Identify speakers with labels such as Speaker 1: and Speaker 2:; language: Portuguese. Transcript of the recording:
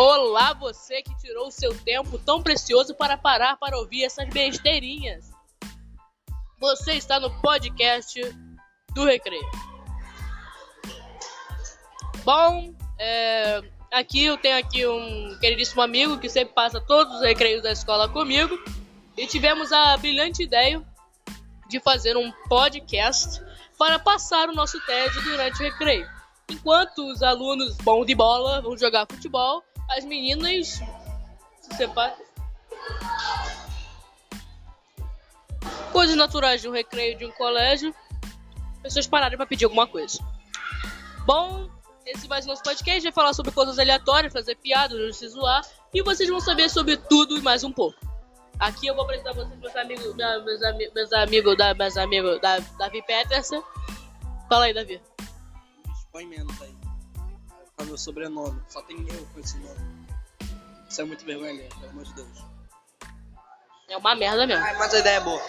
Speaker 1: Olá, você que tirou o seu tempo tão precioso para parar para ouvir essas besteirinhas. Você está no podcast do Recreio. Bom, é, aqui eu tenho aqui um queridíssimo amigo que sempre passa todos os recreios da escola comigo e tivemos a brilhante ideia de fazer um podcast para passar o nosso tédio durante o recreio. Enquanto os alunos bom de bola vão jogar futebol, as meninas se separam. Coisas naturais de um recreio de um colégio, pessoas pararem para pedir alguma coisa. Bom, esse vai ser nosso podcast, vai falar sobre coisas aleatórias, fazer piadas, se zoar, e vocês vão saber sobre tudo e mais um pouco. Aqui eu vou apresentar vocês meus amigos, meus, ami meus amigos, da, meus amigos da Davi Peterson. Fala aí, Davi.
Speaker 2: Expõe menos aí. Sobrenome, só tem eu com esse nome. Isso é muito vergonha, pelo amor de Deus.
Speaker 1: É uma merda mesmo.
Speaker 2: Ai, mas a ideia é boa.